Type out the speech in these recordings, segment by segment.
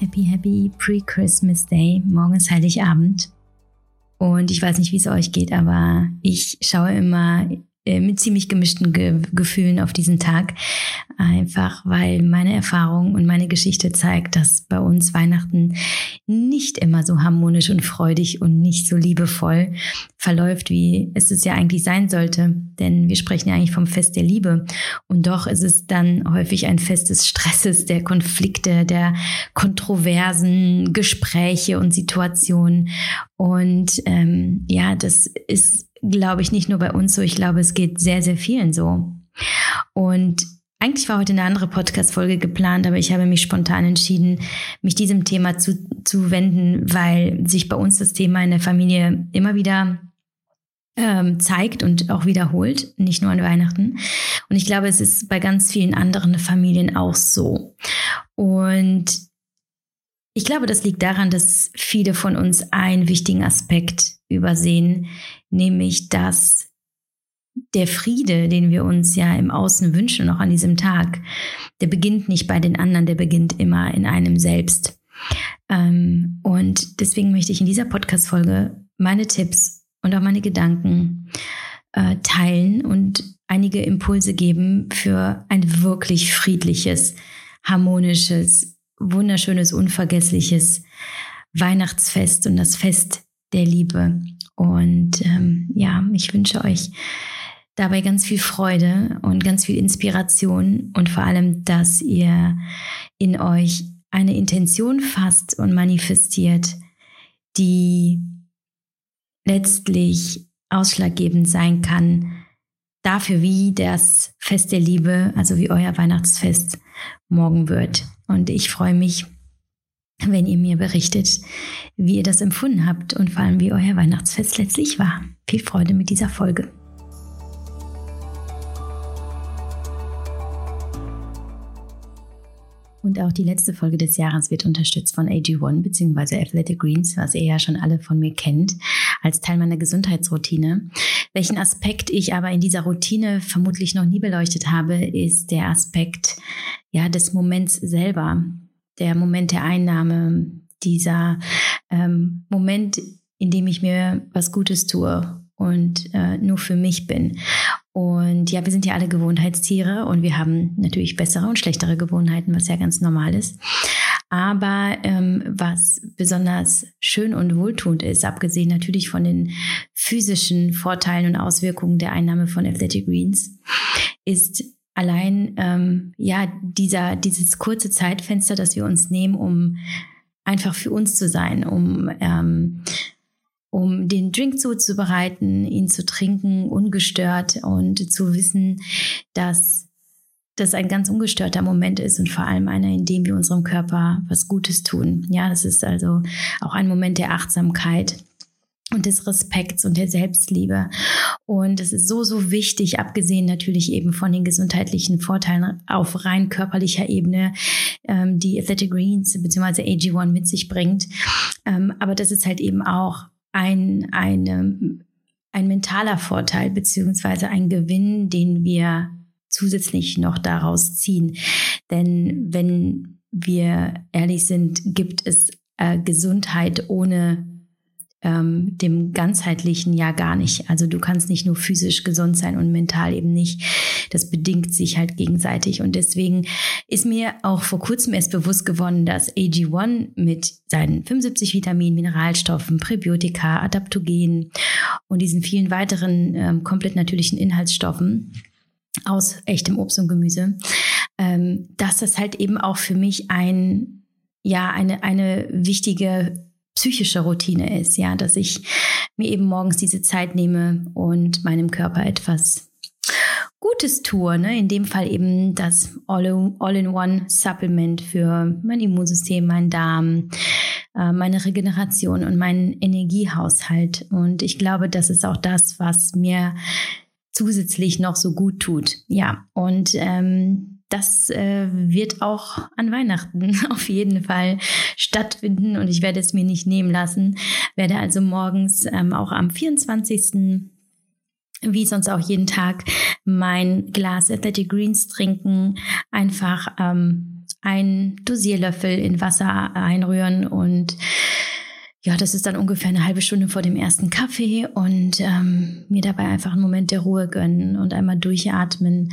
Happy, happy Pre-Christmas Day. Morgen ist Heiligabend. Und ich weiß nicht, wie es euch geht, aber ich schaue immer mit ziemlich gemischten Ge Gefühlen auf diesen Tag. Einfach weil meine Erfahrung und meine Geschichte zeigt, dass bei uns Weihnachten nicht immer so harmonisch und freudig und nicht so liebevoll verläuft, wie es es ja eigentlich sein sollte. Denn wir sprechen ja eigentlich vom Fest der Liebe. Und doch ist es dann häufig ein Fest des Stresses, der Konflikte, der kontroversen Gespräche und Situationen. Und ähm, ja, das ist glaube ich, nicht nur bei uns so. Ich glaube, es geht sehr, sehr vielen so. Und eigentlich war heute eine andere Podcast-Folge geplant, aber ich habe mich spontan entschieden, mich diesem Thema zu, zu wenden, weil sich bei uns das Thema in der Familie immer wieder ähm, zeigt und auch wiederholt, nicht nur an Weihnachten. Und ich glaube, es ist bei ganz vielen anderen Familien auch so. Und ich glaube, das liegt daran, dass viele von uns einen wichtigen Aspekt übersehen, nämlich dass der Friede, den wir uns ja im Außen wünschen, noch an diesem Tag, der beginnt nicht bei den anderen, der beginnt immer in einem selbst. Ähm, und deswegen möchte ich in dieser Podcast-Folge meine Tipps und auch meine Gedanken äh, teilen und einige Impulse geben für ein wirklich friedliches, harmonisches, wunderschönes, unvergessliches Weihnachtsfest und das Fest der Liebe. Und ähm, ja, ich wünsche euch dabei ganz viel Freude und ganz viel Inspiration und vor allem, dass ihr in euch eine Intention fasst und manifestiert, die letztlich ausschlaggebend sein kann dafür, wie das Fest der Liebe, also wie euer Weihnachtsfest morgen wird. Und ich freue mich, wenn ihr mir berichtet, wie ihr das empfunden habt und vor allem, wie euer Weihnachtsfest letztlich war. Viel Freude mit dieser Folge. Und auch die letzte Folge des Jahres wird unterstützt von AG1 bzw. Athletic Greens, was ihr ja schon alle von mir kennt, als Teil meiner Gesundheitsroutine. Welchen Aspekt ich aber in dieser Routine vermutlich noch nie beleuchtet habe, ist der Aspekt ja des Moments selber der Moment der Einnahme, dieser ähm, Moment, in dem ich mir was Gutes tue und äh, nur für mich bin. Und ja, wir sind ja alle Gewohnheitstiere und wir haben natürlich bessere und schlechtere Gewohnheiten, was ja ganz normal ist. Aber ähm, was besonders schön und wohltuend ist, abgesehen natürlich von den physischen Vorteilen und Auswirkungen der Einnahme von Athletic Greens, ist allein ähm, ja dieser dieses kurze Zeitfenster, das wir uns nehmen, um einfach für uns zu sein, um ähm, um den Drink zuzubereiten, ihn zu trinken, ungestört und zu wissen, dass das ein ganz ungestörter Moment ist und vor allem einer, in dem wir unserem Körper was Gutes tun. Ja, das ist also auch ein Moment der Achtsamkeit und des Respekts und der Selbstliebe. Und es ist so, so wichtig, abgesehen natürlich eben von den gesundheitlichen Vorteilen auf rein körperlicher Ebene, ähm, die Athletic Greens bzw. AG1 mit sich bringt. Ähm, aber das ist halt eben auch ein, eine, ein mentaler Vorteil beziehungsweise ein Gewinn, den wir zusätzlich noch daraus ziehen. Denn wenn wir ehrlich sind, gibt es äh, Gesundheit ohne ähm, dem ganzheitlichen ja gar nicht. Also du kannst nicht nur physisch gesund sein und mental eben nicht. Das bedingt sich halt gegenseitig. Und deswegen ist mir auch vor kurzem erst bewusst geworden, dass AG1 mit seinen 75 Vitaminen, Mineralstoffen, Präbiotika, Adaptogenen und diesen vielen weiteren ähm, komplett natürlichen Inhaltsstoffen aus echtem Obst und Gemüse, ähm, dass das halt eben auch für mich ein, ja, eine, eine wichtige psychische Routine ist, ja, dass ich mir eben morgens diese Zeit nehme und meinem Körper etwas Gutes tue, ne? in dem Fall eben das All-in-One-Supplement für mein Immunsystem, mein Darm, äh, meine Regeneration und meinen Energiehaushalt. Und ich glaube, das ist auch das, was mir zusätzlich noch so gut tut. Ja, und ähm, das äh, wird auch an Weihnachten auf jeden Fall stattfinden und ich werde es mir nicht nehmen lassen. Werde also morgens ähm, auch am 24 wie sonst auch jeden Tag mein Glas Athletic Greens trinken, einfach ähm, einen Dosierlöffel in Wasser einrühren und ja, das ist dann ungefähr eine halbe Stunde vor dem ersten Kaffee und ähm, mir dabei einfach einen Moment der Ruhe gönnen und einmal durchatmen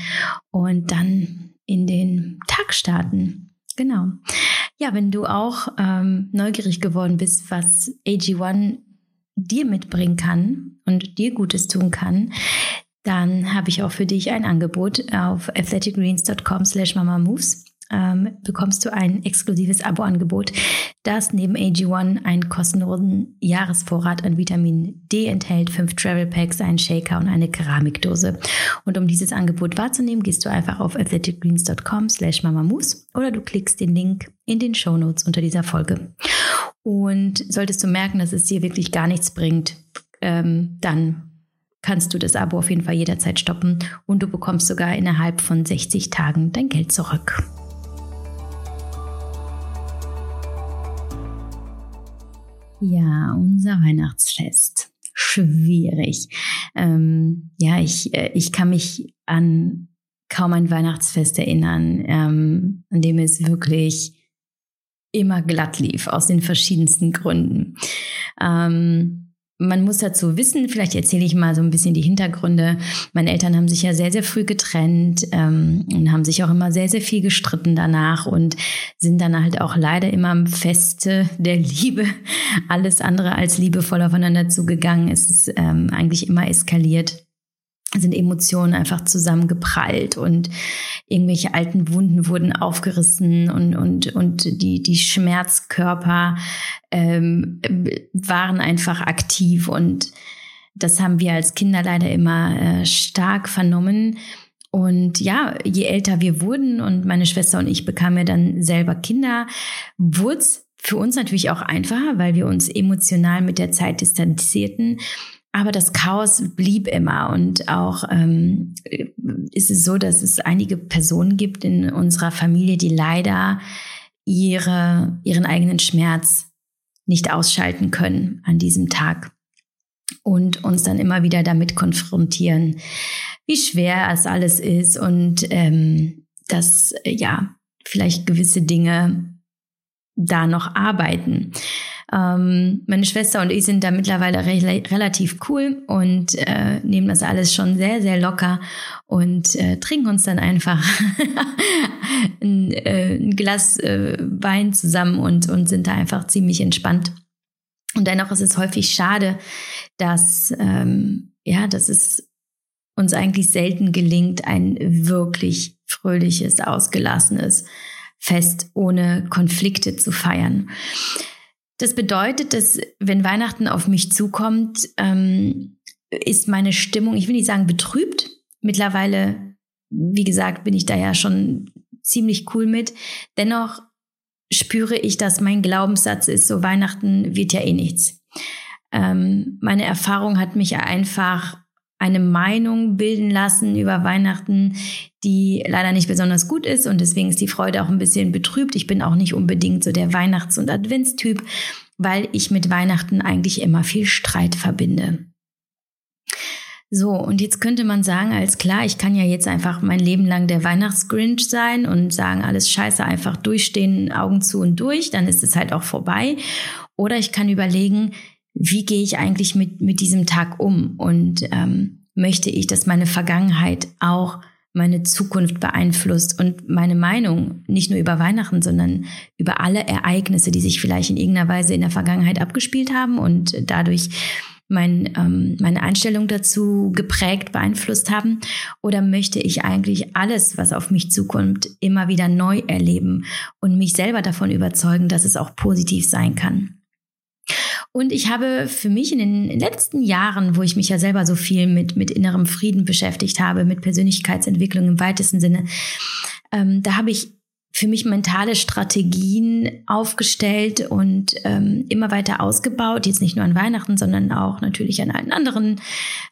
und dann in den Tag starten. Genau. Ja, wenn du auch ähm, neugierig geworden bist, was AG1 dir mitbringen kann und dir Gutes tun kann, dann habe ich auch für dich ein Angebot auf athleticgreens.com slash mamamoves ähm, bekommst du ein exklusives Abo-Angebot, das neben AG1 einen kostenlosen Jahresvorrat an Vitamin D enthält, fünf Travel Packs, einen Shaker und eine Keramikdose. Und um dieses Angebot wahrzunehmen, gehst du einfach auf athleticgreens.com slash mamamoose oder du klickst den Link in den Show Notes unter dieser Folge. Und solltest du merken, dass es dir wirklich gar nichts bringt, ähm, dann kannst du das Abo auf jeden Fall jederzeit stoppen und du bekommst sogar innerhalb von 60 Tagen dein Geld zurück. Ja, unser Weihnachtsfest. Schwierig. Ähm, ja, ich, äh, ich kann mich an kaum ein Weihnachtsfest erinnern, ähm, an dem es wirklich immer glatt lief, aus den verschiedensten Gründen. Ähm, man muss dazu wissen, vielleicht erzähle ich mal so ein bisschen die Hintergründe. Meine Eltern haben sich ja sehr, sehr früh getrennt ähm, und haben sich auch immer sehr, sehr viel gestritten danach und sind dann halt auch leider immer am Feste der Liebe alles andere als liebevoll aufeinander zugegangen. Es ist ähm, eigentlich immer eskaliert sind Emotionen einfach zusammengeprallt und irgendwelche alten Wunden wurden aufgerissen und, und, und die, die Schmerzkörper ähm, waren einfach aktiv und das haben wir als Kinder leider immer äh, stark vernommen. Und ja, je älter wir wurden und meine Schwester und ich bekamen ja dann selber Kinder, wurde es für uns natürlich auch einfacher, weil wir uns emotional mit der Zeit distanzierten aber das Chaos blieb immer und auch ähm, ist es so, dass es einige Personen gibt in unserer Familie, die leider ihre, ihren eigenen Schmerz nicht ausschalten können an diesem Tag und uns dann immer wieder damit konfrontieren, wie schwer es alles ist und ähm, dass ja vielleicht gewisse Dinge da noch arbeiten. Ähm, meine Schwester und ich sind da mittlerweile re relativ cool und äh, nehmen das alles schon sehr, sehr locker und äh, trinken uns dann einfach ein, äh, ein, Glas äh, Wein zusammen und, und sind da einfach ziemlich entspannt. Und dennoch ist es häufig schade, dass, ähm, ja, dass es uns eigentlich selten gelingt, ein wirklich fröhliches, ausgelassenes Fest ohne Konflikte zu feiern. Das bedeutet, dass wenn Weihnachten auf mich zukommt, ähm, ist meine Stimmung, ich will nicht sagen betrübt. Mittlerweile, wie gesagt, bin ich da ja schon ziemlich cool mit. Dennoch spüre ich, dass mein Glaubenssatz ist, so Weihnachten wird ja eh nichts. Ähm, meine Erfahrung hat mich einfach eine Meinung bilden lassen über Weihnachten, die leider nicht besonders gut ist und deswegen ist die Freude auch ein bisschen betrübt. Ich bin auch nicht unbedingt so der Weihnachts- und Adventstyp, weil ich mit Weihnachten eigentlich immer viel Streit verbinde. So, und jetzt könnte man sagen, als klar, ich kann ja jetzt einfach mein Leben lang der Weihnachtsgrinch sein und sagen, alles scheiße, einfach durchstehen, Augen zu und durch, dann ist es halt auch vorbei. Oder ich kann überlegen, wie gehe ich eigentlich mit, mit diesem Tag um und ähm, möchte ich, dass meine Vergangenheit auch meine Zukunft beeinflusst und meine Meinung nicht nur über Weihnachten, sondern über alle Ereignisse, die sich vielleicht in irgendeiner Weise in der Vergangenheit abgespielt haben und dadurch mein, ähm, meine Einstellung dazu geprägt, beeinflusst haben? Oder möchte ich eigentlich alles, was auf mich zukommt, immer wieder neu erleben und mich selber davon überzeugen, dass es auch positiv sein kann? Und ich habe für mich in den letzten Jahren, wo ich mich ja selber so viel mit, mit innerem Frieden beschäftigt habe, mit Persönlichkeitsentwicklung im weitesten Sinne, ähm, da habe ich für mich mentale Strategien aufgestellt und ähm, immer weiter ausgebaut. Jetzt nicht nur an Weihnachten, sondern auch natürlich an allen anderen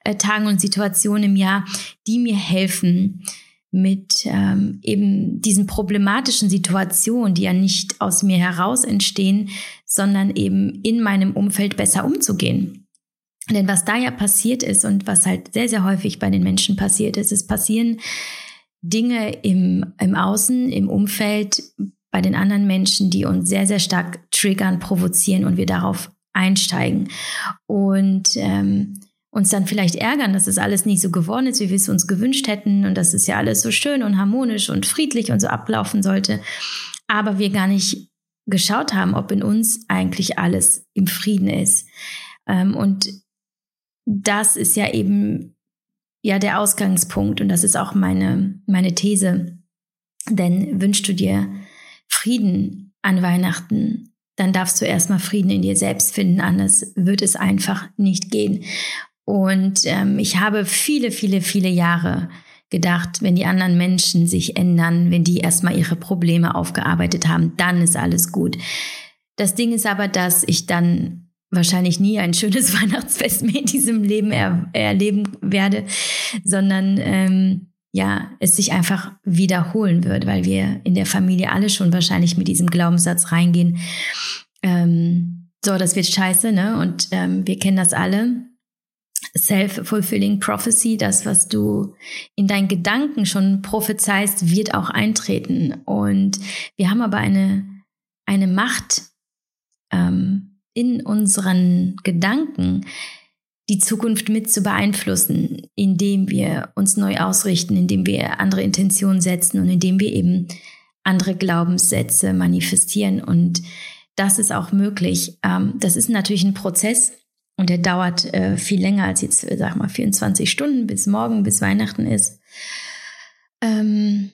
äh, Tagen und Situationen im Jahr, die mir helfen, mit ähm, eben diesen problematischen Situationen, die ja nicht aus mir heraus entstehen, sondern eben in meinem Umfeld besser umzugehen. Denn was da ja passiert ist und was halt sehr, sehr häufig bei den Menschen passiert ist, es passieren Dinge im, im Außen, im Umfeld, bei den anderen Menschen, die uns sehr, sehr stark triggern, provozieren und wir darauf einsteigen. Und ähm, uns dann vielleicht ärgern, dass es alles nicht so geworden ist, wie wir es uns gewünscht hätten und dass es ja alles so schön und harmonisch und friedlich und so ablaufen sollte. Aber wir gar nicht geschaut haben, ob in uns eigentlich alles im Frieden ist. Ähm, und das ist ja eben ja der Ausgangspunkt und das ist auch meine, meine These. Denn wünschst du dir Frieden an Weihnachten, dann darfst du erstmal Frieden in dir selbst finden, anders wird es einfach nicht gehen. Und ähm, ich habe viele, viele, viele Jahre gedacht, wenn die anderen Menschen sich ändern, wenn die erstmal ihre Probleme aufgearbeitet haben, dann ist alles gut. Das Ding ist aber, dass ich dann wahrscheinlich nie ein schönes Weihnachtsfest mehr in diesem Leben er erleben werde, sondern ähm, ja, es sich einfach wiederholen wird, weil wir in der Familie alle schon wahrscheinlich mit diesem Glaubenssatz reingehen. Ähm, so, das wird scheiße, ne? Und ähm, wir kennen das alle Self-fulfilling Prophecy, das, was du in deinen Gedanken schon prophezeist, wird auch eintreten. Und wir haben aber eine, eine Macht ähm, in unseren Gedanken, die Zukunft mit zu beeinflussen, indem wir uns neu ausrichten, indem wir andere Intentionen setzen und indem wir eben andere Glaubenssätze manifestieren. Und das ist auch möglich. Ähm, das ist natürlich ein Prozess und der dauert äh, viel länger als jetzt, sag mal, 24 Stunden bis morgen, bis Weihnachten ist. Ähm,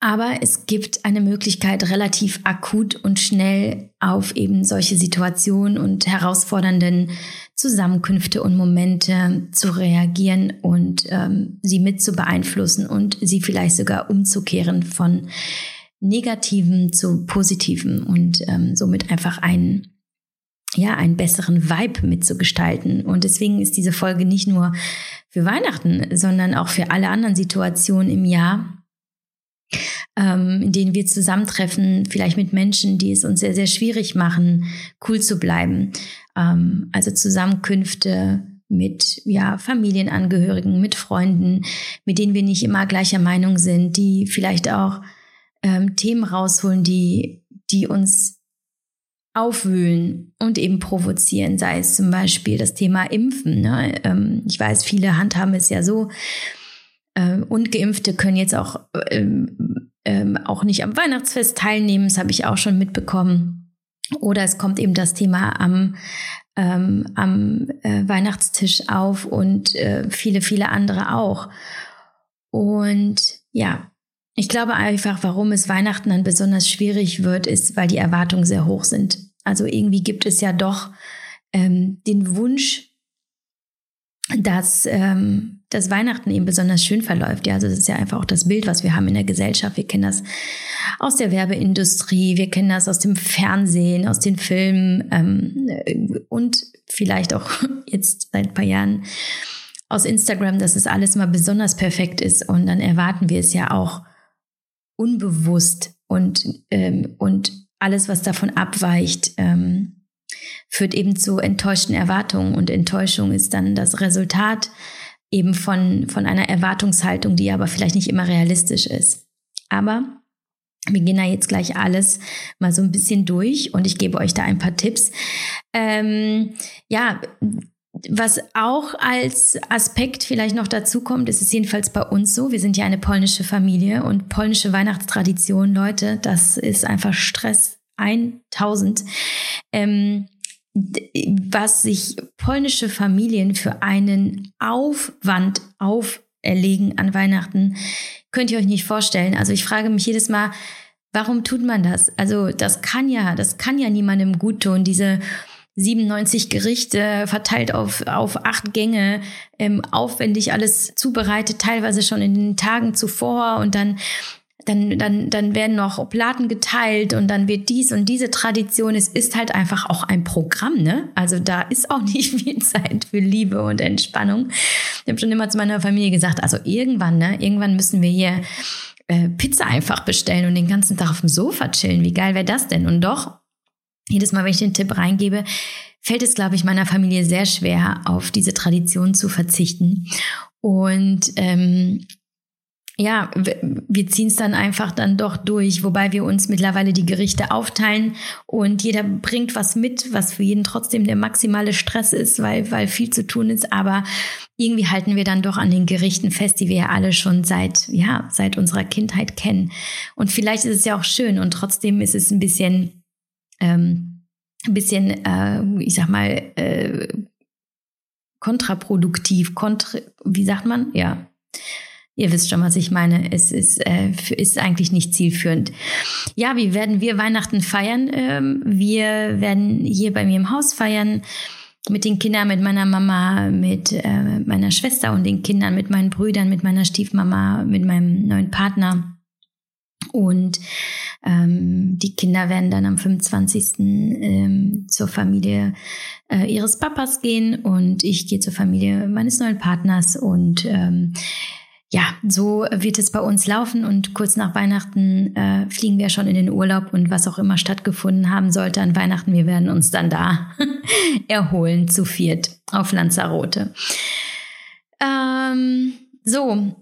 aber es gibt eine Möglichkeit, relativ akut und schnell auf eben solche Situationen und herausfordernden Zusammenkünfte und Momente zu reagieren und ähm, sie mit zu beeinflussen und sie vielleicht sogar umzukehren von negativen zu positiven und ähm, somit einfach einen ja, einen besseren Vibe mitzugestalten. Und deswegen ist diese Folge nicht nur für Weihnachten, sondern auch für alle anderen Situationen im Jahr, ähm, in denen wir zusammentreffen, vielleicht mit Menschen, die es uns sehr, sehr schwierig machen, cool zu bleiben. Ähm, also Zusammenkünfte mit ja, Familienangehörigen, mit Freunden, mit denen wir nicht immer gleicher Meinung sind, die vielleicht auch ähm, Themen rausholen, die, die uns aufwühlen und eben provozieren, sei es zum Beispiel das Thema Impfen. Ne? Ähm, ich weiß, viele handhaben es ja so. Äh, Ungeimpfte können jetzt auch, ähm, ähm, auch nicht am Weihnachtsfest teilnehmen, das habe ich auch schon mitbekommen. Oder es kommt eben das Thema am, ähm, am äh, Weihnachtstisch auf und äh, viele, viele andere auch. Und ja, ich glaube einfach, warum es Weihnachten dann besonders schwierig wird, ist, weil die Erwartungen sehr hoch sind. Also irgendwie gibt es ja doch ähm, den Wunsch, dass ähm, das Weihnachten eben besonders schön verläuft. Ja, also das ist ja einfach auch das Bild, was wir haben in der Gesellschaft. Wir kennen das aus der Werbeindustrie, wir kennen das aus dem Fernsehen, aus den Filmen ähm, und vielleicht auch jetzt seit ein paar Jahren aus Instagram, dass es alles mal besonders perfekt ist. Und dann erwarten wir es ja auch unbewusst und, ähm, und alles, was davon abweicht, ähm, führt eben zu enttäuschten Erwartungen. Und Enttäuschung ist dann das Resultat eben von, von einer Erwartungshaltung, die aber vielleicht nicht immer realistisch ist. Aber wir gehen da jetzt gleich alles mal so ein bisschen durch und ich gebe euch da ein paar Tipps. Ähm, ja, was auch als Aspekt vielleicht noch dazu kommt, ist es jedenfalls bei uns so. Wir sind ja eine polnische Familie und polnische Weihnachtstradition, Leute, das ist einfach Stress 1000. Ähm, was sich polnische Familien für einen Aufwand auferlegen an Weihnachten, könnt ihr euch nicht vorstellen. Also ich frage mich jedes Mal, warum tut man das? Also das kann ja, das kann ja niemandem gut tun, diese 97 Gerichte verteilt auf, auf acht Gänge, ähm, aufwendig alles zubereitet, teilweise schon in den Tagen zuvor und dann dann, dann, dann werden noch Oblaten geteilt und dann wird dies und diese Tradition. Es ist halt einfach auch ein Programm, ne? Also da ist auch nicht viel Zeit für Liebe und Entspannung. Ich habe schon immer zu meiner Familie gesagt, also irgendwann, ne? Irgendwann müssen wir hier äh, Pizza einfach bestellen und den ganzen Tag auf dem Sofa chillen. Wie geil wäre das denn? Und doch jedes Mal, wenn ich den Tipp reingebe, fällt es, glaube ich, meiner Familie sehr schwer, auf diese Tradition zu verzichten. Und ähm, ja, wir ziehen es dann einfach dann doch durch, wobei wir uns mittlerweile die Gerichte aufteilen und jeder bringt was mit, was für jeden trotzdem der maximale Stress ist, weil, weil viel zu tun ist. Aber irgendwie halten wir dann doch an den Gerichten fest, die wir ja alle schon seit, ja, seit unserer Kindheit kennen. Und vielleicht ist es ja auch schön und trotzdem ist es ein bisschen, ähm, ein bisschen, äh, ich sag mal, äh, kontraproduktiv, kontra, wie sagt man? Ja Ihr wisst schon, was ich meine. Es ist, äh, ist eigentlich nicht zielführend. Ja, wie werden wir Weihnachten feiern? Ähm, wir werden hier bei mir im Haus feiern mit den Kindern, mit meiner Mama, mit äh, meiner Schwester und den Kindern, mit meinen Brüdern, mit meiner Stiefmama, mit meinem neuen Partner. Und ähm, die Kinder werden dann am 25. Ähm, zur Familie äh, ihres Papas gehen und ich gehe zur Familie meines neuen Partners und ähm, ja, so wird es bei uns laufen und kurz nach Weihnachten äh, fliegen wir schon in den Urlaub und was auch immer stattgefunden haben sollte an Weihnachten, wir werden uns dann da erholen zu viert auf Lanzarote. Ähm, so,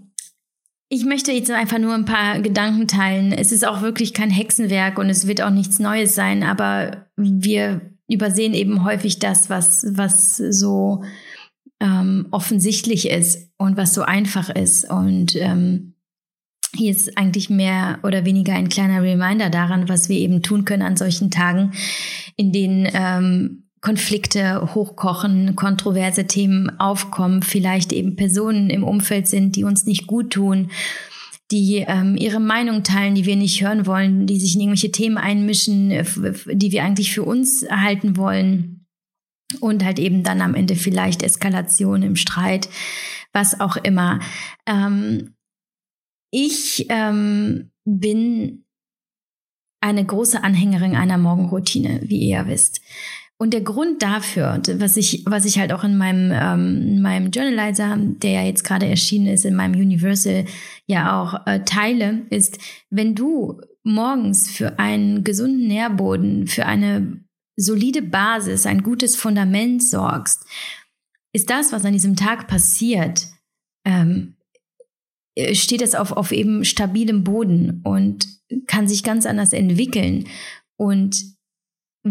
ich möchte jetzt einfach nur ein paar Gedanken teilen. Es ist auch wirklich kein Hexenwerk und es wird auch nichts Neues sein, aber wir übersehen eben häufig das, was, was so ähm, offensichtlich ist und was so einfach ist. Und ähm, hier ist eigentlich mehr oder weniger ein kleiner Reminder daran, was wir eben tun können an solchen Tagen, in denen ähm, Konflikte hochkochen, kontroverse Themen aufkommen, vielleicht eben Personen im Umfeld sind, die uns nicht gut tun, die ähm, ihre Meinung teilen, die wir nicht hören wollen, die sich in irgendwelche Themen einmischen, die wir eigentlich für uns erhalten wollen und halt eben dann am Ende vielleicht Eskalation im Streit, was auch immer. Ähm, ich ähm, bin eine große Anhängerin einer Morgenroutine, wie ihr ja wisst. Und der Grund dafür, was ich, was ich halt auch in meinem, ähm, in meinem Journalizer, der ja jetzt gerade erschienen ist, in meinem Universal ja auch äh, teile, ist, wenn du morgens für einen gesunden Nährboden, für eine solide Basis, ein gutes Fundament sorgst, ist das, was an diesem Tag passiert, ähm, steht es auf, auf eben stabilem Boden und kann sich ganz anders entwickeln. Und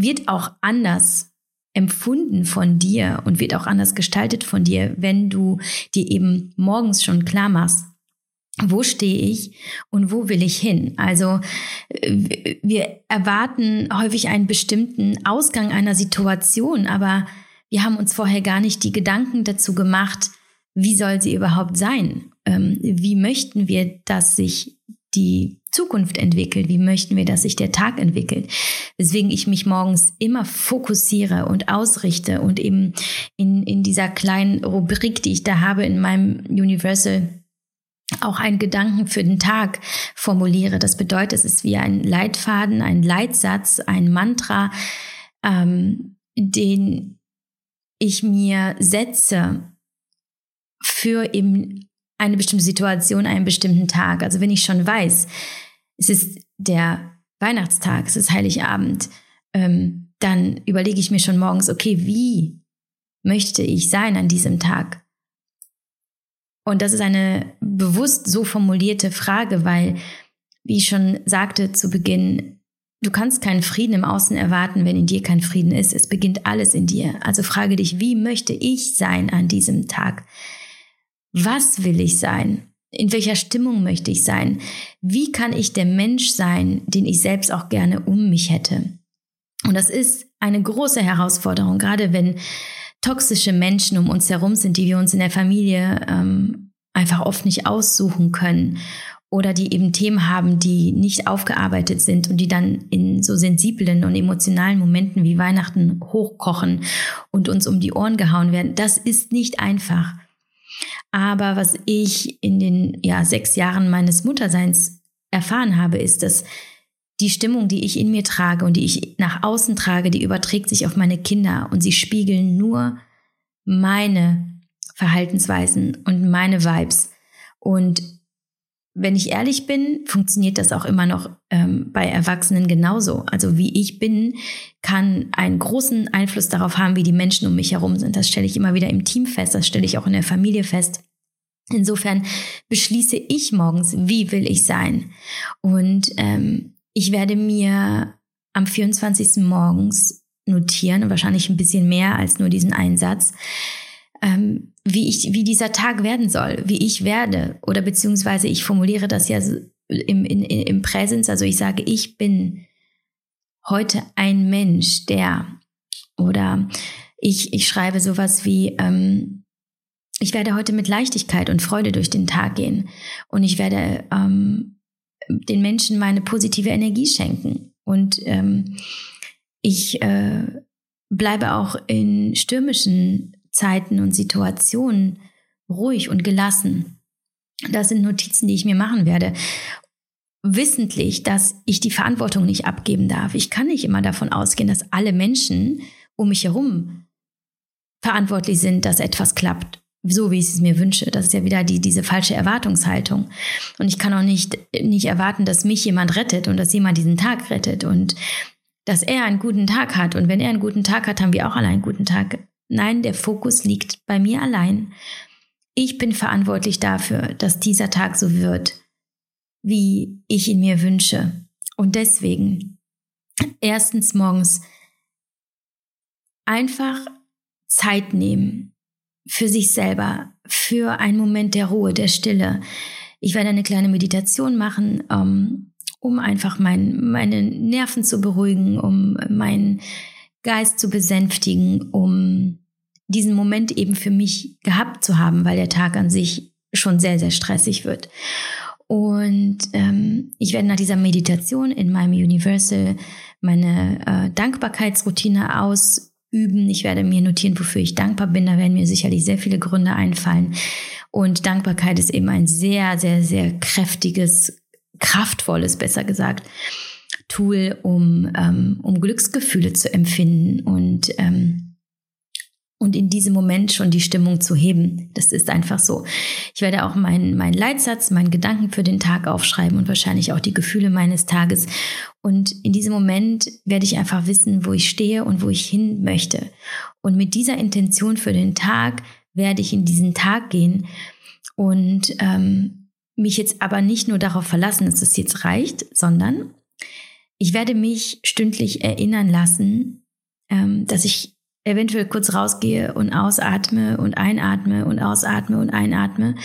wird auch anders empfunden von dir und wird auch anders gestaltet von dir, wenn du dir eben morgens schon klar machst, wo stehe ich und wo will ich hin? Also äh, wir erwarten häufig einen bestimmten Ausgang einer Situation, aber wir haben uns vorher gar nicht die Gedanken dazu gemacht, wie soll sie überhaupt sein? Ähm, wie möchten wir, dass sich die Zukunft entwickelt? Wie möchten wir, dass sich der Tag entwickelt? Weswegen ich mich morgens immer fokussiere und ausrichte und eben in, in dieser kleinen Rubrik, die ich da habe in meinem Universal auch einen Gedanken für den Tag formuliere. Das bedeutet, es ist wie ein Leitfaden, ein Leitsatz, ein Mantra, ähm, den ich mir setze für eben eine bestimmte Situation, einen bestimmten Tag. Also wenn ich schon weiß, es ist der Weihnachtstag, es ist Heiligabend, ähm, dann überlege ich mir schon morgens, okay, wie möchte ich sein an diesem Tag? Und das ist eine bewusst so formulierte Frage, weil, wie ich schon sagte zu Beginn, du kannst keinen Frieden im Außen erwarten, wenn in dir kein Frieden ist. Es beginnt alles in dir. Also frage dich, wie möchte ich sein an diesem Tag? Was will ich sein? In welcher Stimmung möchte ich sein? Wie kann ich der Mensch sein, den ich selbst auch gerne um mich hätte? Und das ist eine große Herausforderung, gerade wenn toxische Menschen um uns herum sind, die wir uns in der Familie ähm, einfach oft nicht aussuchen können oder die eben Themen haben, die nicht aufgearbeitet sind und die dann in so sensiblen und emotionalen Momenten wie Weihnachten hochkochen und uns um die Ohren gehauen werden. Das ist nicht einfach. Aber was ich in den ja, sechs Jahren meines Mutterseins erfahren habe, ist, dass die Stimmung, die ich in mir trage und die ich nach außen trage, die überträgt sich auf meine Kinder und sie spiegeln nur meine Verhaltensweisen und meine Vibes. Und wenn ich ehrlich bin, funktioniert das auch immer noch ähm, bei Erwachsenen genauso. Also wie ich bin, kann einen großen Einfluss darauf haben, wie die Menschen um mich herum sind. Das stelle ich immer wieder im Team fest, das stelle ich auch in der Familie fest. Insofern beschließe ich morgens, wie will ich sein. Und ähm, ich werde mir am 24. morgens notieren, wahrscheinlich ein bisschen mehr als nur diesen Einsatz, ähm, wie ich, wie dieser Tag werden soll, wie ich werde. Oder beziehungsweise ich formuliere das ja im, in, im Präsens, also ich sage, ich bin heute ein Mensch, der oder ich, ich schreibe sowas wie, ähm, ich werde heute mit Leichtigkeit und Freude durch den Tag gehen. Und ich werde ähm, den Menschen meine positive Energie schenken. Und ähm, ich äh, bleibe auch in stürmischen Zeiten und Situationen ruhig und gelassen. Das sind Notizen, die ich mir machen werde. Wissentlich, dass ich die Verantwortung nicht abgeben darf. Ich kann nicht immer davon ausgehen, dass alle Menschen um mich herum verantwortlich sind, dass etwas klappt so wie ich es mir wünsche. Das ist ja wieder die, diese falsche Erwartungshaltung. Und ich kann auch nicht, nicht erwarten, dass mich jemand rettet und dass jemand diesen Tag rettet und dass er einen guten Tag hat. Und wenn er einen guten Tag hat, haben wir auch alle einen guten Tag. Nein, der Fokus liegt bei mir allein. Ich bin verantwortlich dafür, dass dieser Tag so wird, wie ich ihn mir wünsche. Und deswegen erstens morgens einfach Zeit nehmen, für sich selber, für einen Moment der Ruhe, der Stille. Ich werde eine kleine Meditation machen, ähm, um einfach mein, meine Nerven zu beruhigen, um meinen Geist zu besänftigen, um diesen Moment eben für mich gehabt zu haben, weil der Tag an sich schon sehr, sehr stressig wird. Und ähm, ich werde nach dieser Meditation in meinem Universal meine äh, Dankbarkeitsroutine aus üben. Ich werde mir notieren, wofür ich dankbar bin. Da werden mir sicherlich sehr viele Gründe einfallen. Und Dankbarkeit ist eben ein sehr, sehr, sehr kräftiges, kraftvolles, besser gesagt, Tool, um, ähm, um Glücksgefühle zu empfinden und ähm, und in diesem Moment schon die Stimmung zu heben. Das ist einfach so. Ich werde auch meinen, meinen Leitsatz, meinen Gedanken für den Tag aufschreiben und wahrscheinlich auch die Gefühle meines Tages. Und in diesem Moment werde ich einfach wissen, wo ich stehe und wo ich hin möchte. Und mit dieser Intention für den Tag werde ich in diesen Tag gehen und ähm, mich jetzt aber nicht nur darauf verlassen, dass es jetzt reicht, sondern ich werde mich stündlich erinnern lassen, ähm, dass ich eventuell kurz rausgehe und ausatme und einatme und ausatme und einatme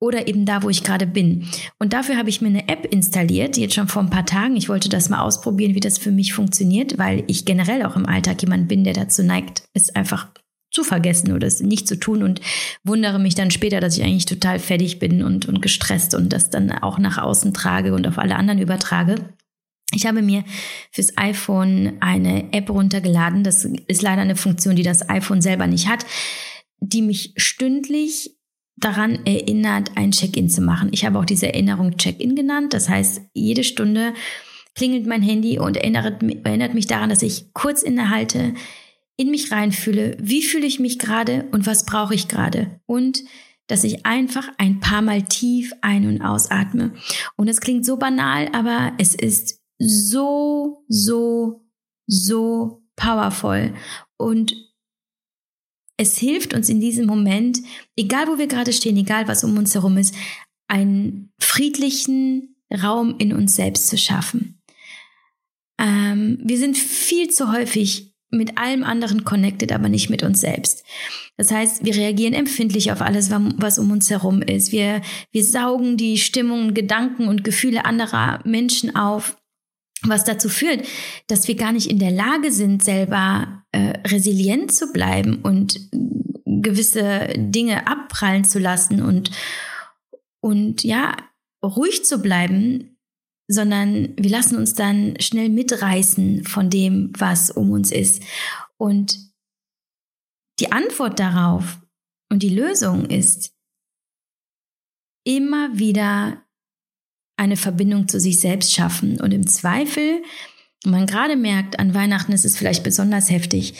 oder eben da, wo ich gerade bin. Und dafür habe ich mir eine App installiert, jetzt schon vor ein paar Tagen. Ich wollte das mal ausprobieren, wie das für mich funktioniert, weil ich generell auch im Alltag jemand bin, der dazu neigt, es einfach zu vergessen oder es nicht zu tun und wundere mich dann später, dass ich eigentlich total fertig bin und, und gestresst und das dann auch nach außen trage und auf alle anderen übertrage. Ich habe mir fürs iPhone eine App runtergeladen. Das ist leider eine Funktion, die das iPhone selber nicht hat, die mich stündlich daran erinnert, ein Check-in zu machen. Ich habe auch diese Erinnerung Check-in genannt. Das heißt, jede Stunde klingelt mein Handy und erinnert, erinnert mich daran, dass ich kurz innehalte, in mich reinfühle, wie fühle ich mich gerade und was brauche ich gerade. Und dass ich einfach ein paar Mal tief ein- und ausatme. Und es klingt so banal, aber es ist so, so, so powerful. Und es hilft uns in diesem Moment, egal wo wir gerade stehen, egal was um uns herum ist, einen friedlichen Raum in uns selbst zu schaffen. Ähm, wir sind viel zu häufig mit allem anderen connected, aber nicht mit uns selbst. Das heißt, wir reagieren empfindlich auf alles, was um uns herum ist. Wir, wir saugen die Stimmungen, Gedanken und Gefühle anderer Menschen auf was dazu führt, dass wir gar nicht in der Lage sind, selber äh, resilient zu bleiben und gewisse Dinge abprallen zu lassen und, und ja, ruhig zu bleiben, sondern wir lassen uns dann schnell mitreißen von dem, was um uns ist. Und die Antwort darauf und die Lösung ist, immer wieder eine Verbindung zu sich selbst schaffen. Und im Zweifel, wenn man gerade merkt, an Weihnachten ist es vielleicht besonders heftig,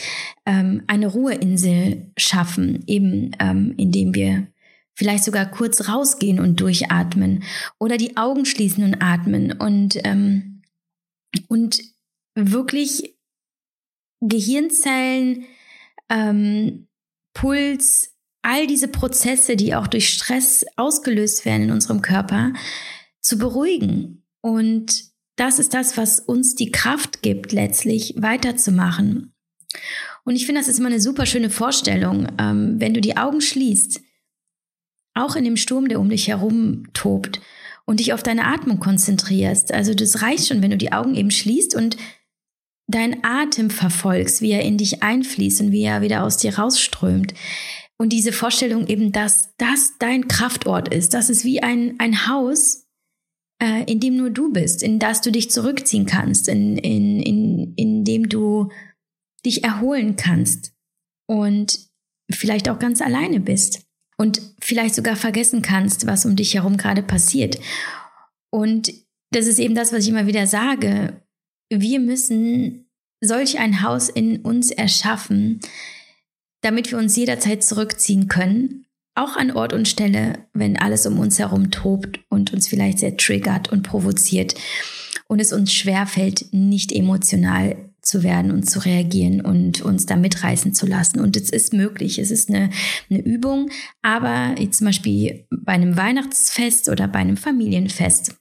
ähm, eine Ruheinsel schaffen, eben ähm, indem wir vielleicht sogar kurz rausgehen und durchatmen oder die Augen schließen und atmen. Und, ähm, und wirklich Gehirnzellen, ähm, Puls, all diese Prozesse, die auch durch Stress ausgelöst werden in unserem Körper, zu beruhigen. Und das ist das, was uns die Kraft gibt, letztlich weiterzumachen. Und ich finde, das ist immer eine super schöne Vorstellung, ähm, wenn du die Augen schließt, auch in dem Sturm, der um dich herum tobt, und dich auf deine Atmung konzentrierst. Also das reicht schon, wenn du die Augen eben schließt und deinen Atem verfolgst, wie er in dich einfließt und wie er wieder aus dir rausströmt. Und diese Vorstellung eben, dass das dein Kraftort ist, das ist wie ein, ein Haus, äh, in dem nur du bist, in das du dich zurückziehen kannst, in, in, in, in dem du dich erholen kannst und vielleicht auch ganz alleine bist und vielleicht sogar vergessen kannst, was um dich herum gerade passiert. Und das ist eben das, was ich immer wieder sage. Wir müssen solch ein Haus in uns erschaffen, damit wir uns jederzeit zurückziehen können, auch an Ort und Stelle, wenn alles um uns herum tobt und uns vielleicht sehr triggert und provoziert und es uns schwerfällt, nicht emotional zu werden und zu reagieren und uns da mitreißen zu lassen. Und es ist möglich, es ist eine, eine Übung, aber zum Beispiel bei einem Weihnachtsfest oder bei einem Familienfest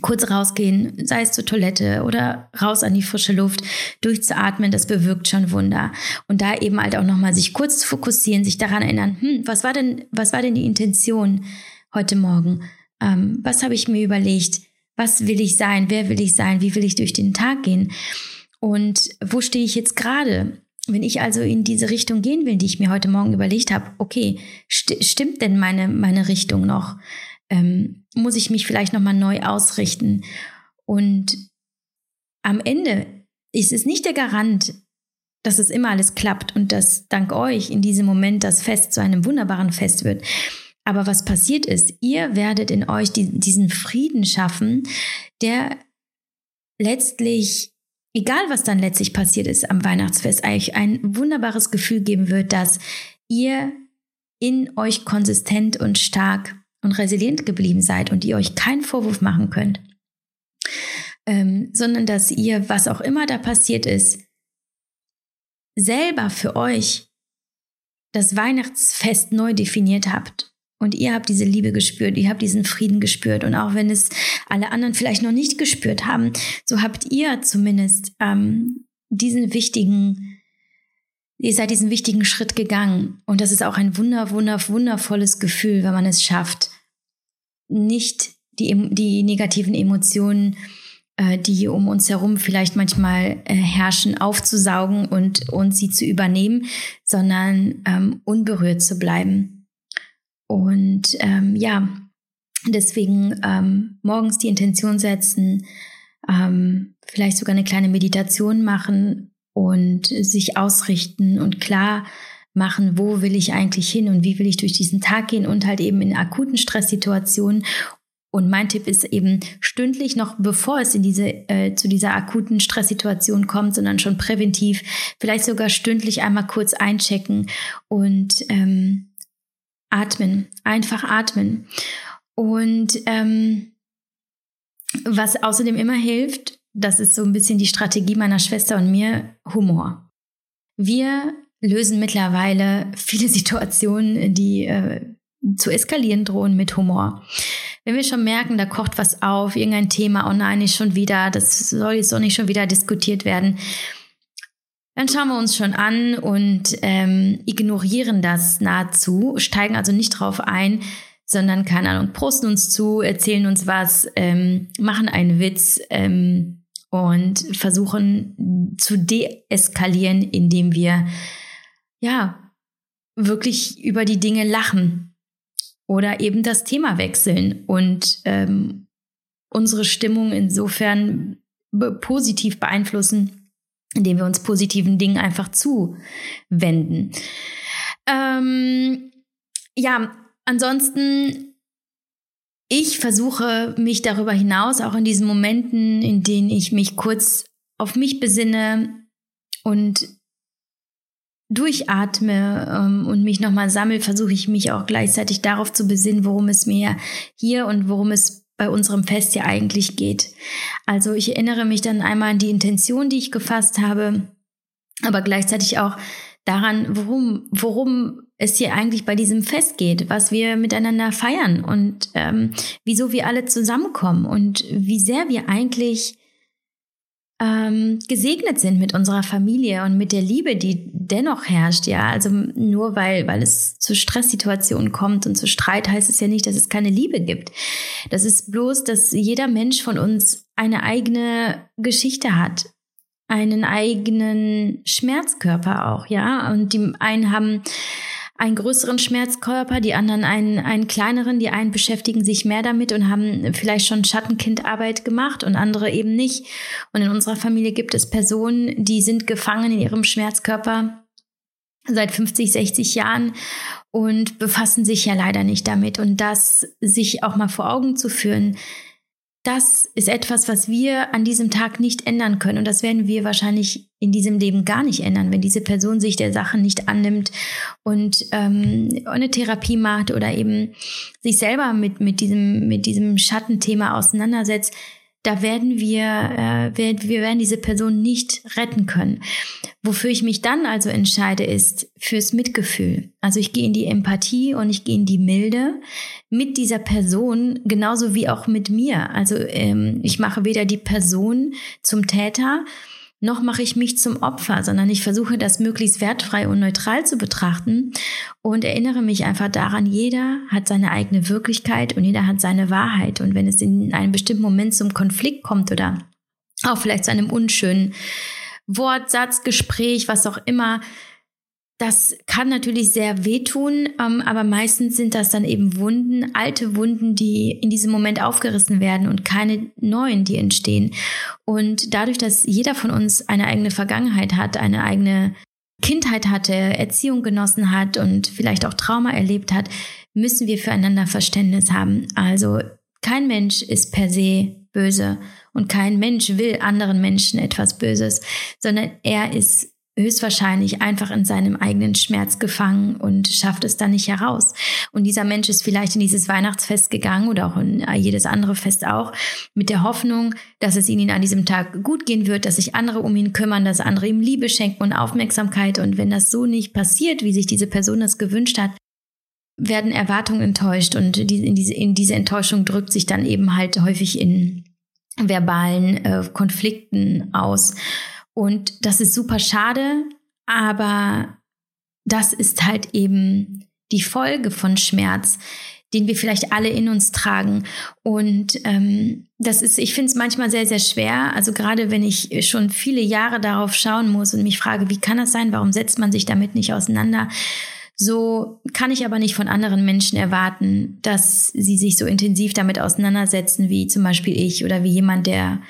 kurz rausgehen, sei es zur Toilette oder raus an die frische Luft, durchzuatmen, das bewirkt schon Wunder. Und da eben halt auch nochmal sich kurz zu fokussieren, sich daran erinnern, hm, was war denn, was war denn die Intention heute Morgen? Ähm, was habe ich mir überlegt? Was will ich sein? Wer will ich sein? Wie will ich durch den Tag gehen? Und wo stehe ich jetzt gerade? Wenn ich also in diese Richtung gehen will, die ich mir heute Morgen überlegt habe, okay, st stimmt denn meine, meine Richtung noch? Ähm, muss ich mich vielleicht nochmal neu ausrichten? Und am Ende ist es nicht der Garant, dass es immer alles klappt und dass dank euch in diesem Moment das Fest zu einem wunderbaren Fest wird. Aber was passiert ist, ihr werdet in euch die, diesen Frieden schaffen, der letztlich egal was dann letztlich passiert ist am Weihnachtsfest, eigentlich ein wunderbares Gefühl geben wird, dass ihr in euch konsistent und stark und resilient geblieben seid und ihr euch keinen Vorwurf machen könnt, ähm, sondern dass ihr, was auch immer da passiert ist, selber für euch das Weihnachtsfest neu definiert habt und ihr habt diese Liebe gespürt, ihr habt diesen Frieden gespürt. Und auch wenn es alle anderen vielleicht noch nicht gespürt haben, so habt ihr zumindest ähm, diesen wichtigen, ihr seid diesen wichtigen Schritt gegangen. Und das ist auch ein wunder, wunder, wundervolles Gefühl, wenn man es schafft, nicht die, die negativen Emotionen, äh, die um uns herum vielleicht manchmal äh, herrschen, aufzusaugen und, und sie zu übernehmen, sondern ähm, unberührt zu bleiben. Und ähm, ja, deswegen ähm, morgens die Intention setzen, ähm, vielleicht sogar eine kleine Meditation machen und sich ausrichten und klar machen, wo will ich eigentlich hin und wie will ich durch diesen Tag gehen und halt eben in akuten Stresssituationen. Und mein Tipp ist eben stündlich noch, bevor es in diese äh, zu dieser akuten Stresssituation kommt, sondern schon präventiv, vielleicht sogar stündlich einmal kurz einchecken und ähm, atmen, einfach atmen. Und ähm, was außerdem immer hilft, das ist so ein bisschen die Strategie meiner Schwester und mir, Humor. Wir lösen mittlerweile viele Situationen, die äh, zu eskalieren drohen, mit Humor. Wenn wir schon merken, da kocht was auf, irgendein Thema, oh nein, nicht schon wieder, das soll jetzt doch nicht schon wieder diskutiert werden, dann schauen wir uns schon an und ähm, ignorieren das nahezu, steigen also nicht drauf ein, sondern, keine Ahnung, prosten uns zu, erzählen uns was, ähm, machen einen Witz ähm, und versuchen zu deeskalieren, indem wir, ja, wirklich über die Dinge lachen oder eben das Thema wechseln und ähm, unsere Stimmung insofern positiv beeinflussen, indem wir uns positiven Dingen einfach zuwenden. Ähm, ja, ansonsten, ich versuche mich darüber hinaus, auch in diesen Momenten, in denen ich mich kurz auf mich besinne und durchatme ähm, und mich nochmal sammle, versuche ich mich auch gleichzeitig darauf zu besinnen, worum es mir hier und worum es bei unserem Fest ja eigentlich geht. Also ich erinnere mich dann einmal an die Intention, die ich gefasst habe, aber gleichzeitig auch daran, worum, worum es hier eigentlich bei diesem Fest geht, was wir miteinander feiern und ähm, wieso wir alle zusammenkommen und wie sehr wir eigentlich ähm, gesegnet sind mit unserer Familie und mit der Liebe, die dennoch herrscht. Ja, also nur weil, weil es zu Stresssituationen kommt und zu Streit heißt es ja nicht, dass es keine Liebe gibt. Das ist bloß, dass jeder Mensch von uns eine eigene Geschichte hat einen eigenen Schmerzkörper auch, ja. Und die einen haben einen größeren Schmerzkörper, die anderen einen, einen kleineren, die einen beschäftigen sich mehr damit und haben vielleicht schon Schattenkindarbeit gemacht und andere eben nicht. Und in unserer Familie gibt es Personen, die sind gefangen in ihrem Schmerzkörper seit 50, 60 Jahren und befassen sich ja leider nicht damit. Und das sich auch mal vor Augen zu führen, das ist etwas, was wir an diesem Tag nicht ändern können. Und das werden wir wahrscheinlich in diesem Leben gar nicht ändern, wenn diese Person sich der Sache nicht annimmt und ähm, eine Therapie macht oder eben sich selber mit, mit, diesem, mit diesem Schattenthema auseinandersetzt da werden wir, äh, wir werden diese Person nicht retten können. Wofür ich mich dann also entscheide, ist fürs Mitgefühl. Also ich gehe in die Empathie und ich gehe in die Milde mit dieser Person, genauso wie auch mit mir. Also ähm, ich mache weder die Person zum Täter, noch mache ich mich zum Opfer, sondern ich versuche das möglichst wertfrei und neutral zu betrachten und erinnere mich einfach daran, jeder hat seine eigene Wirklichkeit und jeder hat seine Wahrheit. Und wenn es in einem bestimmten Moment zum Konflikt kommt oder auch vielleicht zu einem unschönen Wort, Satz, Gespräch, was auch immer, das kann natürlich sehr wehtun, ähm, aber meistens sind das dann eben Wunden, alte Wunden, die in diesem Moment aufgerissen werden und keine neuen, die entstehen. Und dadurch, dass jeder von uns eine eigene Vergangenheit hat, eine eigene Kindheit hatte, Erziehung genossen hat und vielleicht auch Trauma erlebt hat, müssen wir füreinander Verständnis haben. Also kein Mensch ist per se böse und kein Mensch will anderen Menschen etwas Böses, sondern er ist höchstwahrscheinlich einfach in seinem eigenen Schmerz gefangen und schafft es dann nicht heraus. Und dieser Mensch ist vielleicht in dieses Weihnachtsfest gegangen oder auch in jedes andere Fest auch mit der Hoffnung, dass es ihnen an diesem Tag gut gehen wird, dass sich andere um ihn kümmern, dass andere ihm Liebe schenken und Aufmerksamkeit. Und wenn das so nicht passiert, wie sich diese Person das gewünscht hat, werden Erwartungen enttäuscht und in diese Enttäuschung drückt sich dann eben halt häufig in verbalen äh, Konflikten aus. Und das ist super schade, aber das ist halt eben die Folge von Schmerz, den wir vielleicht alle in uns tragen. Und ähm, das ist, ich finde es manchmal sehr, sehr schwer. Also gerade wenn ich schon viele Jahre darauf schauen muss und mich frage, wie kann das sein? Warum setzt man sich damit nicht auseinander? So kann ich aber nicht von anderen Menschen erwarten, dass sie sich so intensiv damit auseinandersetzen, wie zum Beispiel ich oder wie jemand, der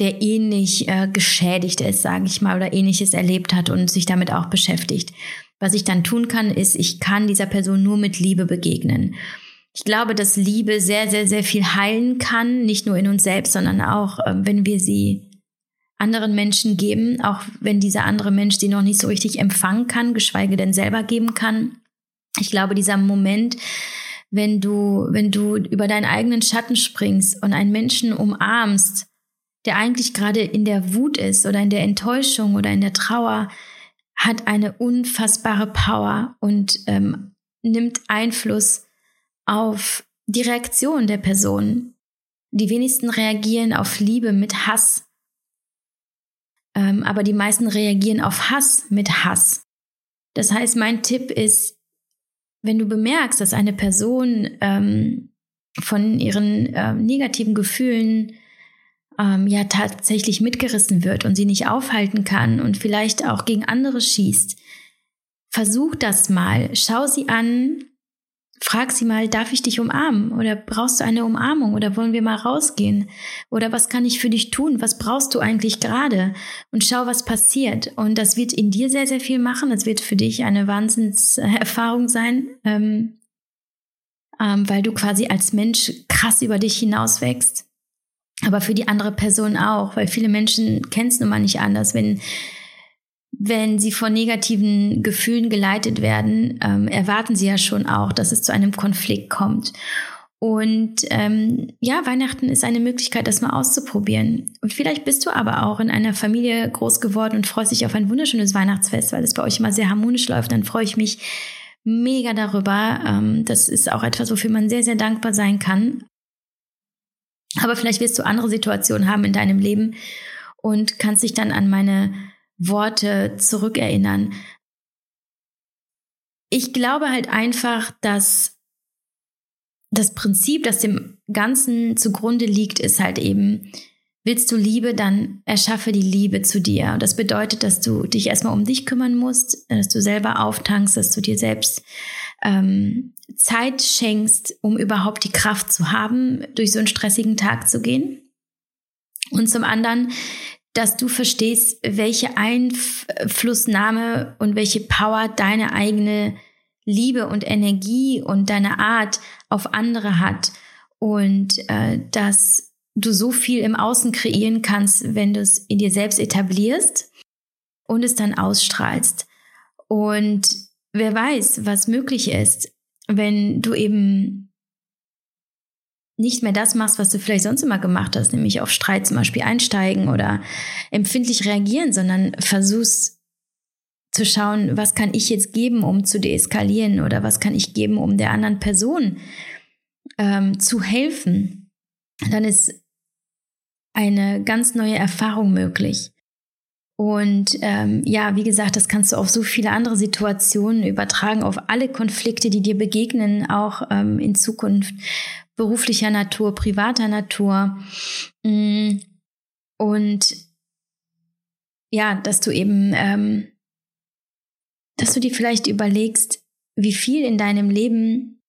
der ähnlich äh, geschädigt ist, sage ich mal, oder ähnliches erlebt hat und sich damit auch beschäftigt. Was ich dann tun kann, ist, ich kann dieser Person nur mit Liebe begegnen. Ich glaube, dass Liebe sehr, sehr, sehr viel heilen kann, nicht nur in uns selbst, sondern auch, äh, wenn wir sie anderen Menschen geben, auch wenn dieser andere Mensch sie noch nicht so richtig empfangen kann, geschweige denn selber geben kann. Ich glaube, dieser Moment, wenn du, wenn du über deinen eigenen Schatten springst und einen Menschen umarmst, der eigentlich gerade in der Wut ist oder in der Enttäuschung oder in der Trauer, hat eine unfassbare Power und ähm, nimmt Einfluss auf die Reaktion der Person. Die wenigsten reagieren auf Liebe mit Hass, ähm, aber die meisten reagieren auf Hass mit Hass. Das heißt, mein Tipp ist, wenn du bemerkst, dass eine Person ähm, von ihren äh, negativen Gefühlen ähm, ja tatsächlich mitgerissen wird und sie nicht aufhalten kann und vielleicht auch gegen andere schießt, versuch das mal. Schau sie an, frag sie mal, darf ich dich umarmen? Oder brauchst du eine Umarmung? Oder wollen wir mal rausgehen? Oder was kann ich für dich tun? Was brauchst du eigentlich gerade? Und schau, was passiert. Und das wird in dir sehr, sehr viel machen. Das wird für dich eine Wahnsinnserfahrung sein. Ähm, ähm, weil du quasi als Mensch krass über dich hinauswächst aber für die andere Person auch, weil viele Menschen kennen es nun mal nicht anders, wenn wenn sie von negativen Gefühlen geleitet werden, ähm, erwarten sie ja schon auch, dass es zu einem Konflikt kommt. Und ähm, ja, Weihnachten ist eine Möglichkeit, das mal auszuprobieren. Und vielleicht bist du aber auch in einer Familie groß geworden und freust dich auf ein wunderschönes Weihnachtsfest, weil es bei euch immer sehr harmonisch läuft. Dann freue ich mich mega darüber. Ähm, das ist auch etwas, wofür man sehr, sehr dankbar sein kann. Aber vielleicht wirst du andere Situationen haben in deinem Leben und kannst dich dann an meine Worte zurückerinnern. Ich glaube halt einfach, dass das Prinzip, das dem Ganzen zugrunde liegt, ist halt eben, willst du Liebe, dann erschaffe die Liebe zu dir. Und das bedeutet, dass du dich erstmal um dich kümmern musst, dass du selber auftankst, dass du dir selbst ähm, Zeit schenkst, um überhaupt die Kraft zu haben, durch so einen stressigen Tag zu gehen. Und zum anderen, dass du verstehst, welche Einflussnahme und welche Power deine eigene Liebe und Energie und deine Art auf andere hat und äh, dass du so viel im Außen kreieren kannst, wenn du es in dir selbst etablierst und es dann ausstrahlst. Und wer weiß, was möglich ist, wenn du eben nicht mehr das machst, was du vielleicht sonst immer gemacht hast, nämlich auf Streit zum Beispiel einsteigen oder empfindlich reagieren, sondern versuchst zu schauen, was kann ich jetzt geben, um zu deeskalieren oder was kann ich geben, um der anderen Person ähm, zu helfen, dann ist eine ganz neue Erfahrung möglich. Und ähm, ja, wie gesagt, das kannst du auf so viele andere Situationen übertragen, auf alle Konflikte, die dir begegnen, auch ähm, in Zukunft beruflicher Natur, privater Natur. Mm, und ja, dass du eben ähm, dass du dir vielleicht überlegst, wie viel in deinem Leben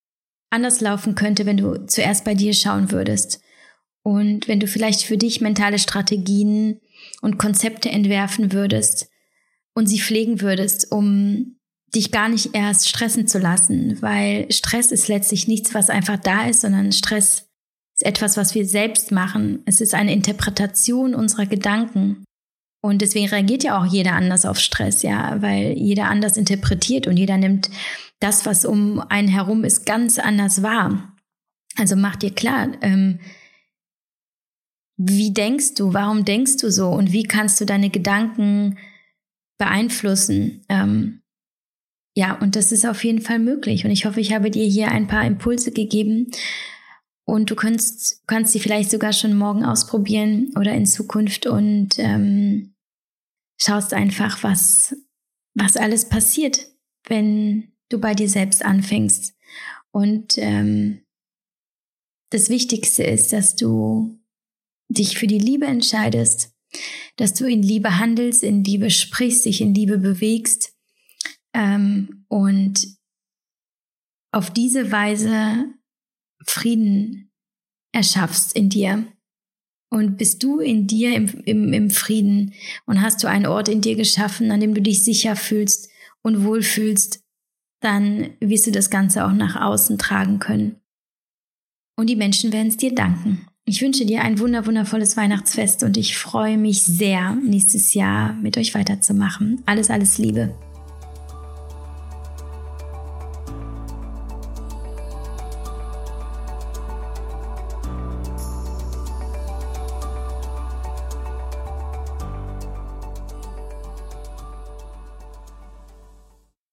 anders laufen könnte, wenn du zuerst bei dir schauen würdest. Und wenn du vielleicht für dich mentale Strategien und Konzepte entwerfen würdest und sie pflegen würdest, um dich gar nicht erst stressen zu lassen, weil Stress ist letztlich nichts, was einfach da ist, sondern Stress ist etwas, was wir selbst machen. Es ist eine Interpretation unserer Gedanken. Und deswegen reagiert ja auch jeder anders auf Stress, ja, weil jeder anders interpretiert und jeder nimmt das, was um einen herum ist, ganz anders wahr. Also mach dir klar, ähm, wie denkst du, warum denkst du so und wie kannst du deine Gedanken beeinflussen? Ähm, ja, und das ist auf jeden Fall möglich. Und ich hoffe, ich habe dir hier ein paar Impulse gegeben. Und du kannst, kannst sie vielleicht sogar schon morgen ausprobieren oder in Zukunft. Und ähm, schaust einfach, was, was alles passiert, wenn du bei dir selbst anfängst. Und ähm, das Wichtigste ist, dass du dich für die Liebe entscheidest, dass du in Liebe handelst, in Liebe sprichst, dich in Liebe bewegst ähm, und auf diese Weise Frieden erschaffst in dir. Und bist du in dir im, im, im Frieden und hast du einen Ort in dir geschaffen, an dem du dich sicher fühlst und wohlfühlst, dann wirst du das Ganze auch nach außen tragen können. Und die Menschen werden es dir danken. Ich wünsche dir ein wunder, wundervolles Weihnachtsfest und ich freue mich sehr, nächstes Jahr mit euch weiterzumachen. Alles, alles Liebe.